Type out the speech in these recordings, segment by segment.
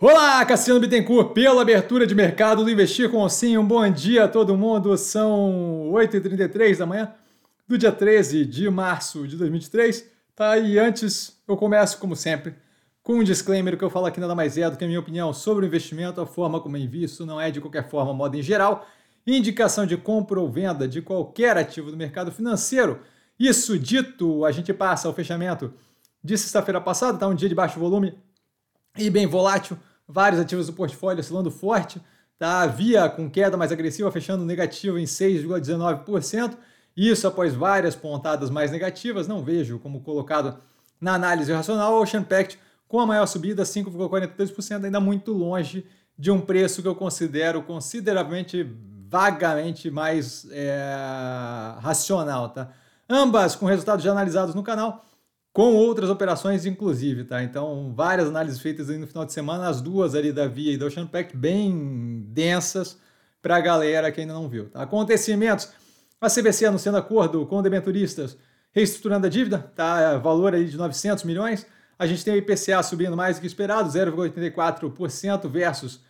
Olá, Cassiano Bittencourt, pela abertura de mercado do Investir com Sim. Um bom dia a todo mundo. São 8h33 da manhã do dia 13 de março de 2023. Tá? E antes, eu começo, como sempre, com um disclaimer que eu falo aqui nada mais é do que a minha opinião sobre o investimento, a forma como eu invisto, não é de qualquer forma, modo em geral, indicação de compra ou venda de qualquer ativo do mercado financeiro. Isso dito, a gente passa ao fechamento de sexta-feira passada, tá um dia de baixo volume e bem volátil, vários ativos do portfólio oscilando forte, tá? Via com queda mais agressiva, fechando negativo em 6,19%. Isso após várias pontadas mais negativas, não vejo como colocado na análise racional. Ocean Pact com a maior subida, 5,42%, ainda muito longe de um preço que eu considero consideravelmente, vagamente mais é, racional, tá? Ambas com resultados já analisados no canal com outras operações, inclusive, tá? Então, várias análises feitas no final de semana, as duas ali da Via e da Ocean Pact, bem densas para a galera que ainda não viu. Tá? Acontecimentos, a CBC anunciando acordo com debenturistas, reestruturando a dívida, tá? Valor aí de 900 milhões. A gente tem o IPCA subindo mais do que esperado, 0,84% versus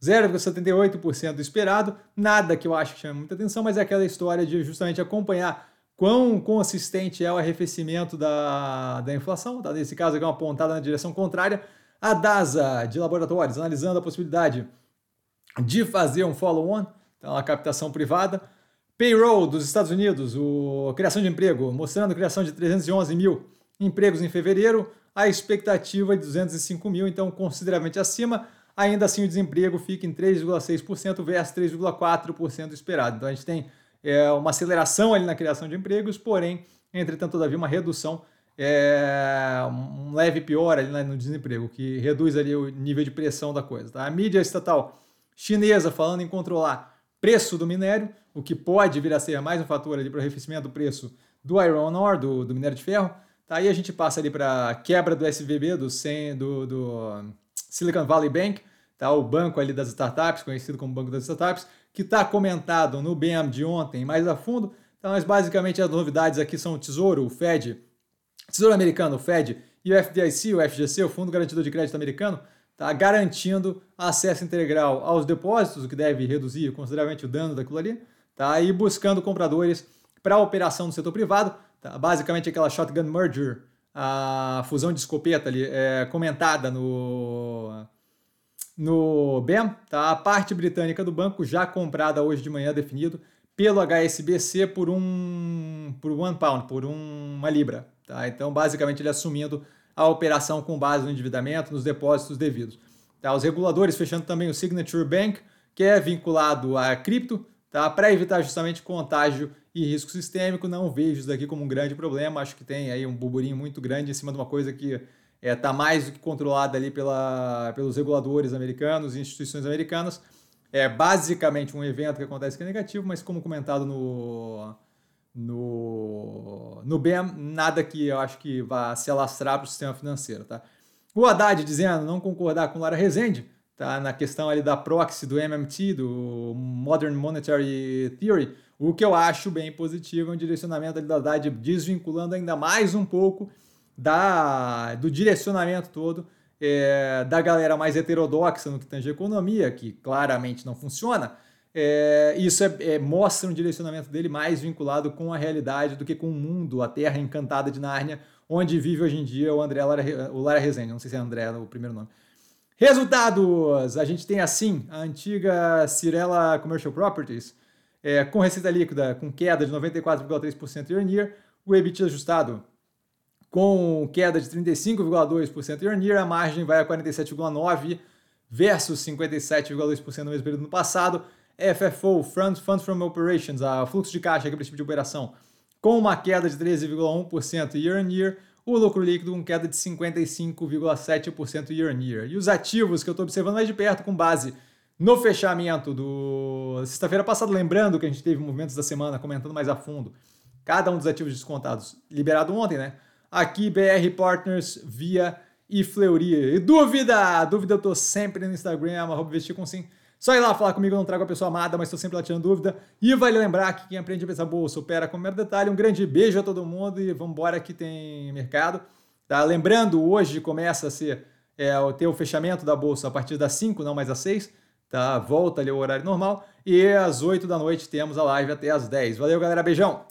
0,78% do esperado. Nada que eu acho que chame muita atenção, mas é aquela história de justamente acompanhar quão consistente é o arrefecimento da, da inflação, tá? nesse caso aqui é uma pontada na direção contrária. A DASA de laboratórios analisando a possibilidade de fazer um follow-on, então a captação privada. Payroll dos Estados Unidos, o, criação de emprego, mostrando a criação de 311 mil empregos em fevereiro, a expectativa é de 205 mil, então consideravelmente acima. Ainda assim, o desemprego fica em 3,6% versus 3,4% esperado. Então a gente tem é, uma aceleração ali na criação de empregos, porém, entretanto, todavia, uma redução, é, um leve pior ali no desemprego, que reduz ali o nível de pressão da coisa. Tá? A mídia estatal chinesa falando em controlar preço do minério, o que pode vir a ser mais um fator ali para o arrefecimento do preço do iron ore, do, do minério de ferro. Tá? Aí a gente passa ali para a quebra do SVB, do, do, do Silicon Valley Bank, tá? o banco ali das startups, conhecido como Banco das Startups, que está comentado no BM de ontem mais a fundo. Então, mas basicamente as novidades aqui são o Tesouro, o Fed, Tesouro Americano, o Fed, e o FDIC, o FGC, o Fundo Garantidor de Crédito Americano, está garantindo acesso integral aos depósitos, o que deve reduzir consideravelmente o dano daquilo ali, tá? e buscando compradores para a operação no setor privado, tá? basicamente aquela shotgun merger, a fusão de escopeta ali, é, comentada no no BEM, tá? a parte britânica do banco já comprada hoje de manhã, definido, pelo HSBC por um por one pound, por um, uma libra. Tá? Então, basicamente, ele assumindo a operação com base no endividamento, nos depósitos devidos. Tá? Os reguladores fechando também o Signature Bank, que é vinculado a cripto, tá? para evitar justamente contágio e risco sistêmico. Não vejo isso daqui como um grande problema. Acho que tem aí um burburinho muito grande em cima de uma coisa que está é, tá mais do que controlada ali pela, pelos reguladores americanos e instituições americanas. É basicamente um evento que acontece que é negativo, mas como comentado no, no, no BEM, nada que eu acho que vá se alastrar para o sistema financeiro. Tá? O Haddad dizendo não concordar com Lara Rezende, tá? na questão ali da proxy do MMT, do Modern Monetary Theory, o que eu acho bem positivo é um direcionamento ali da Haddad desvinculando ainda mais um pouco da, do direcionamento todo é, da galera mais heterodoxa no que tange economia, que claramente não funciona, é, isso é, é, mostra um direcionamento dele mais vinculado com a realidade do que com o mundo, a terra encantada de Nárnia, onde vive hoje em dia o André Lara, o Lara Rezende, não sei se é André o primeiro nome. Resultados! A gente tem assim a antiga Cirela Commercial Properties, é, com receita líquida com queda de 94,3% year on year, o EBIT ajustado com queda de 35,2% year on year, a margem vai a 47,9% versus 57,2% no mesmo período no passado. FFO, Funds from Operations, a fluxo de caixa aqui para esse tipo de operação, com uma queda de 13,1% year on year, o lucro líquido com queda de 55,7% year on year. E os ativos que eu estou observando mais de perto com base no fechamento do sexta-feira passada, lembrando que a gente teve movimentos da semana comentando mais a fundo cada um dos ativos descontados liberado ontem, né? Aqui BR Partners via e Fleury. E dúvida? Dúvida eu tô sempre no Instagram, arroba vestir com sim. Só ir lá falar comigo, eu não trago a pessoa amada, mas estou sempre lá tirando dúvida. E vale lembrar que quem aprende a pensar bolsa opera com o mero detalhe. Um grande beijo a todo mundo e vamos embora que tem mercado. Tá? Lembrando, hoje começa a ser é, o fechamento da bolsa a partir das 5, não mais às 6, tá? Volta ali o horário normal. E às 8 da noite temos a live até às 10. Valeu, galera. Beijão!